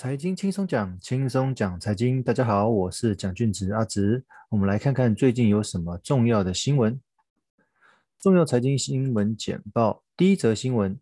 财经轻松讲，轻松讲财经。大家好，我是蒋俊植阿植。我们来看看最近有什么重要的新闻。重要财经新闻简报：第一则新闻，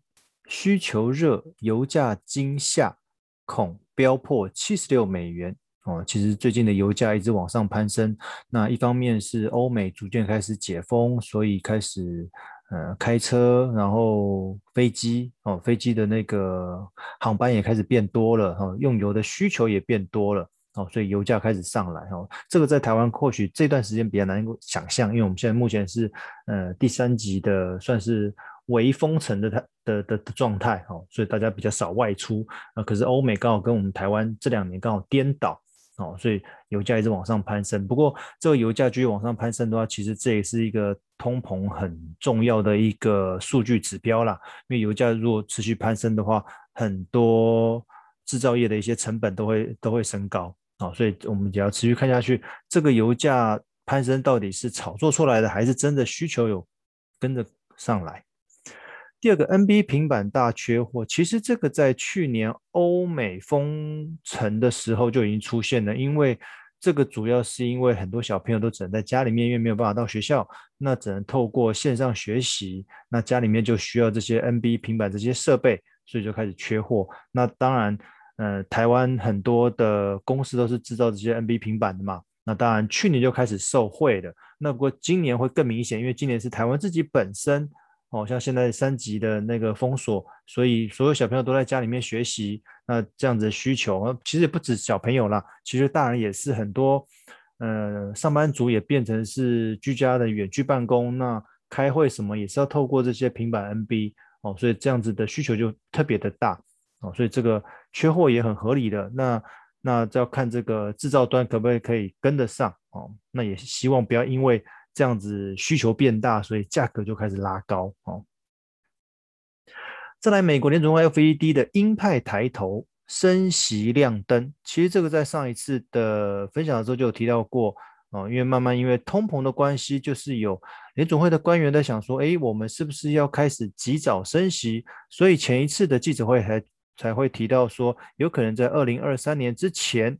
需求热，油价惊吓，恐飙破七十六美元。哦，其实最近的油价一直往上攀升。那一方面是欧美逐渐开始解封，所以开始。呃，开车，然后飞机哦，飞机的那个航班也开始变多了哈、哦，用油的需求也变多了哦，所以油价开始上来哦。这个在台湾或许这段时间比较难想象，因为我们现在目前是呃第三级的，算是微封城的的的的，的状态哦，所以大家比较少外出啊、可是欧美刚好跟我们台湾这两年刚好颠倒。哦，所以油价一直往上攀升。不过，这个油价继续往上攀升的话，其实这也是一个通膨很重要的一个数据指标啦。因为油价如果持续攀升的话，很多制造业的一些成本都会都会升高。哦，所以我们只要持续看下去，这个油价攀升到底是炒作出来的，还是真的需求有跟着上来？第二个 NB 平板大缺货，其实这个在去年欧美封城的时候就已经出现了，因为这个主要是因为很多小朋友都只能在家里面，因为没有办法到学校，那只能透过线上学习，那家里面就需要这些 NB 平板这些设备，所以就开始缺货。那当然，呃，台湾很多的公司都是制造这些 NB 平板的嘛，那当然去年就开始受惠的，那不过今年会更明显，因为今年是台湾自己本身。哦，像现在三级的那个封锁，所以所有小朋友都在家里面学习，那这样子的需求，其实也不止小朋友啦，其实大人也是很多，呃，上班族也变成是居家的远距办公，那开会什么也是要透过这些平板 NB 哦，所以这样子的需求就特别的大哦，所以这个缺货也很合理的，那那就要看这个制造端可不可以可以跟得上哦，那也希望不要因为。这样子需求变大，所以价格就开始拉高哦。再来，美国联准会 FED 的鹰派抬头，升息亮灯。其实这个在上一次的分享的时候就有提到过哦。因为慢慢因为通膨的关系，就是有联准会的官员在想说，诶，我们是不是要开始及早升息？所以前一次的记者会还才会提到说，有可能在二零二三年之前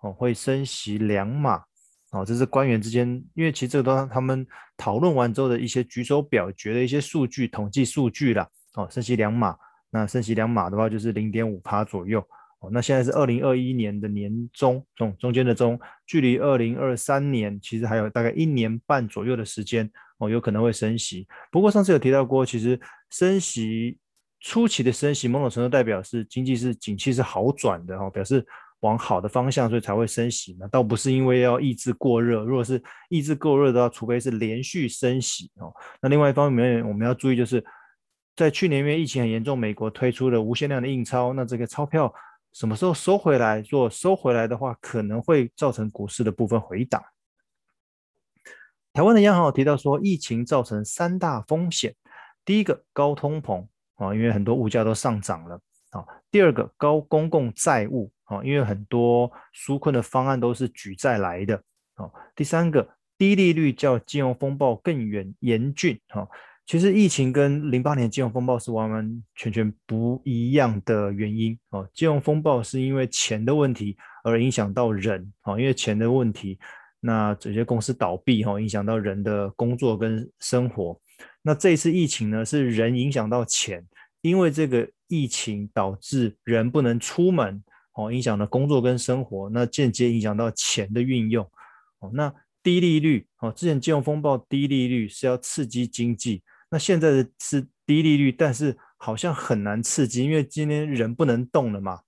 哦会升息两码。哦，这是官员之间，因为其实这个都他们讨论完之后的一些举手表决的一些数据、统计数据啦。哦，升息两码，那升息两码的话就是零点五趴左右。哦，那现在是二零二一年的年中，中中间的中，距离二零二三年其实还有大概一年半左右的时间。哦，有可能会升息。不过上次有提到过，其实升息初期的升息，某种程度代表是经济是景气是好转的哦，表示。往好的方向，所以才会升息嘛，倒不是因为要抑制过热。如果是抑制过热的话，除非是连续升息哦。那另外一方面，我们要注意，就是在去年因为疫情很严重，美国推出了无限量的印钞，那这个钞票什么时候收回来？如果收回来的话，可能会造成股市的部分回档。台湾的央行提到说，疫情造成三大风险：第一个高通膨啊，因为很多物价都上涨了啊；第二个高公共债务。哦，因为很多纾困的方案都是举债来的。哦，第三个，低利率较金融风暴更远严峻。哈，其实疫情跟零八年金融风暴是完完全全不一样的原因。哦，金融风暴是因为钱的问题而影响到人。哦，因为钱的问题，那这些公司倒闭，哈，影响到人的工作跟生活。那这一次疫情呢，是人影响到钱，因为这个疫情导致人不能出门。哦，影响了工作跟生活，那间接影响到钱的运用。哦，那低利率，哦，之前金融风暴低利率是要刺激经济，那现在的是低利率，但是好像很难刺激，因为今天人不能动了嘛，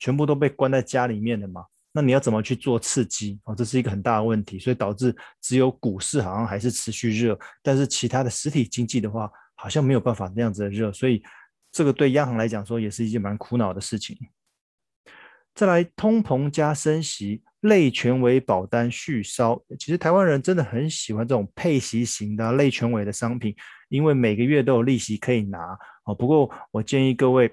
全部都被关在家里面了嘛，那你要怎么去做刺激？哦，这是一个很大的问题，所以导致只有股市好像还是持续热，但是其他的实体经济的话，好像没有办法那样子的热，所以这个对央行来讲说也是一件蛮苦恼的事情。再来，通膨加升息，类全委保单续烧。其实台湾人真的很喜欢这种配息型的类全委的商品，因为每个月都有利息可以拿。哦，不过我建议各位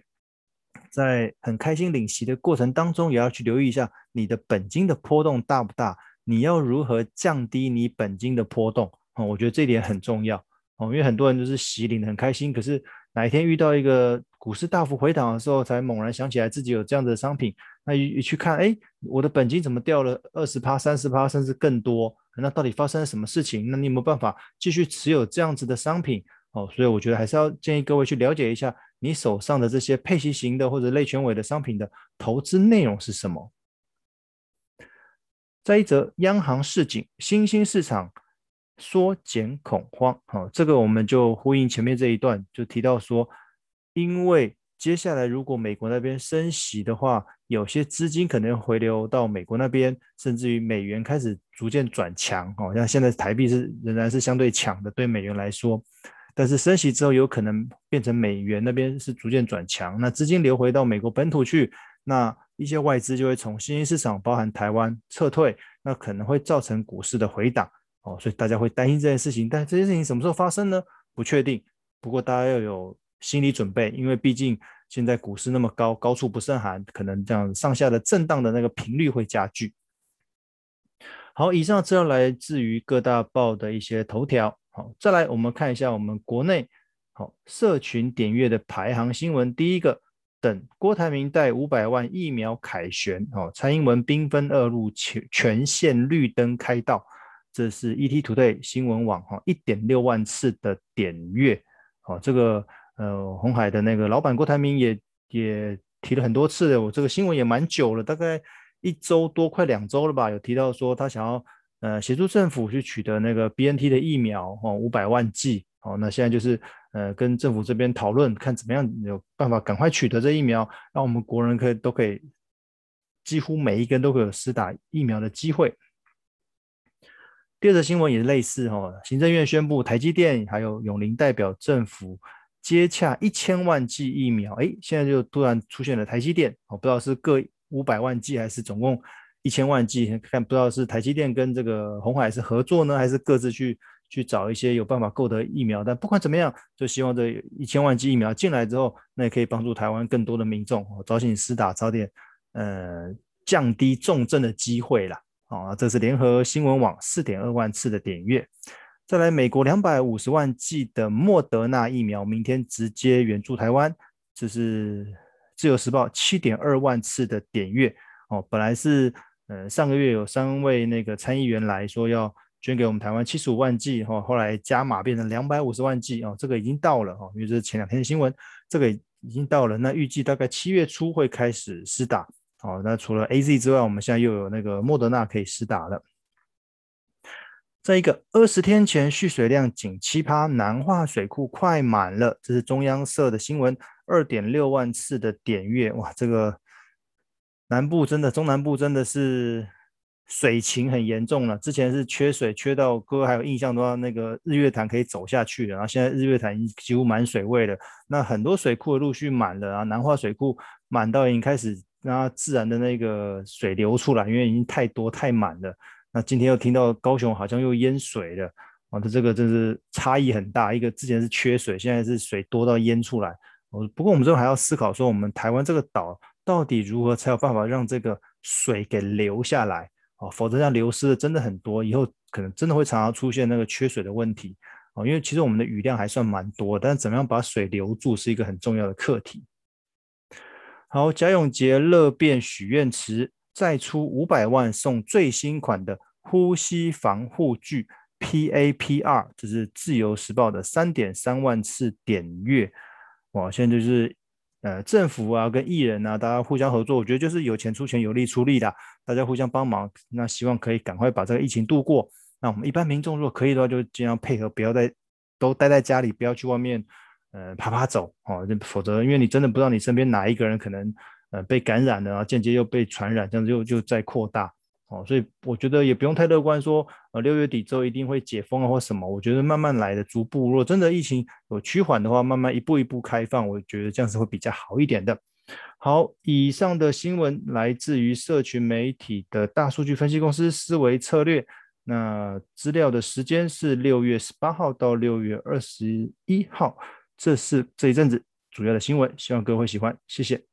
在很开心领息的过程当中，也要去留意一下你的本金的波动大不大，你要如何降低你本金的波动。哦，我觉得这点很重要。哦，因为很多人就是息领得很开心，可是哪一天遇到一个股市大幅回档的时候，才猛然想起来自己有这样的商品，那一去看，哎，我的本金怎么掉了二十趴、三十趴，甚至更多？那到底发生了什么事情？那你有没有办法继续持有这样子的商品？哦，所以我觉得还是要建议各位去了解一下你手上的这些配息型的或者类权委的商品的投资内容是什么。再一则，央行市井，新兴市场缩减恐慌。好，这个我们就呼应前面这一段，就提到说，因为接下来如果美国那边升息的话，有些资金可能回流到美国那边，甚至于美元开始逐渐转强。哦，像现在台币是仍然是相对强的，对美元来说。但是升息之后，有可能变成美元那边是逐渐转强，那资金流回到美国本土去，那一些外资就会从新兴市场，包含台湾撤退，那可能会造成股市的回档哦，所以大家会担心这件事情。但这件事情什么时候发生呢？不确定。不过大家要有心理准备，因为毕竟现在股市那么高，高处不胜寒，可能这样上下的震荡的那个频率会加剧。好，以上资料来自于各大报的一些头条。好，再来我们看一下我们国内好社群点阅的排行新闻。第一个，等郭台铭带五百万疫苗凯旋，哦，蔡英文兵分二路全全线绿灯开道，这是 ETtoday 新闻网哈一点六万次的点阅。好，这个呃鸿海的那个老板郭台铭也也提了很多次的，我这个新闻也蛮久了，大概一周多快两周了吧，有提到说他想要。呃，协助政府去取得那个 BNT 的疫苗哦，五百万剂哦，那现在就是呃跟政府这边讨论，看怎么样有办法赶快取得这疫苗，让我们国人可以都可以几乎每一个人都会有施打疫苗的机会。第二则新闻也是类似哦，行政院宣布台积电还有永龄代表政府接洽一千万剂疫苗，哎，现在就突然出现了台积电，我不知道是各五百万剂还是总共。一千万剂，看不知道是台积电跟这个鸿海是合作呢，还是各自去去找一些有办法购得疫苗。但不管怎么样，就希望这一千万剂疫苗进来之后，那也可以帮助台湾更多的民众哦早点施打，早点呃降低重症的机会啦。啊，这是联合新闻网四点二万次的点阅。再来，美国两百五十万剂的莫德纳疫苗明天直接援助台湾，这是自由时报七点二万次的点阅。哦，本来是。呃，上个月有三位那个参议员来说要捐给我们台湾七十五万剂哈，后来加码变成两百五十万剂哦，这个已经到了哈，因为这是前两天的新闻，这个已经到了。那预计大概七月初会开始施打哦。那除了 AZ 之外，我们现在又有那个莫德纳可以施打了。再一个，二十天前蓄水量仅七趴，南化水库快满了，这是中央社的新闻，二点六万次的点阅哇，这个。南部真的，中南部真的是水情很严重了。之前是缺水，缺到哥还有印象的话，那个日月潭可以走下去了。然后现在日月潭已几乎满水位了。那很多水库陆续满了啊，南化水库满到已经开始那自然的那个水流出来，因为已经太多太满了。那今天又听到高雄好像又淹水了，啊，这这个真是差异很大。一个之前是缺水，现在是水多到淹出来。哦，不过我们这还要思考说，我们台湾这个岛。到底如何才有办法让这个水给流下来啊？否则这样流失的真的很多，以后可能真的会常常出现那个缺水的问题啊。因为其实我们的雨量还算蛮多，但是怎么样把水留住是一个很重要的课题。好，贾永婕乐变许愿池，再出五百万送最新款的呼吸防护具 PAPR，这是自由时报的三点三万次点阅哇！现在就是。呃，政府啊，跟艺人啊，大家互相合作，我觉得就是有钱出钱，有力出力的，大家互相帮忙。那希望可以赶快把这个疫情度过。那我们一般民众如果可以的话，就尽量配合，不要在都待在家里，不要去外面，呃，爬爬走哦。否则，因为你真的不知道你身边哪一个人可能呃被感染了，然后间接又被传染，这样子就就再扩大。哦，所以我觉得也不用太乐观，说呃六月底之后一定会解封啊或什么。我觉得慢慢来的，逐步。如果真的疫情有趋缓的话，慢慢一步一步开放，我觉得这样子会比较好一点的。好，以上的新闻来自于社群媒体的大数据分析公司思维策略。那资料的时间是六月十八号到六月二十一号，这是这一阵子主要的新闻，希望各位会喜欢，谢谢。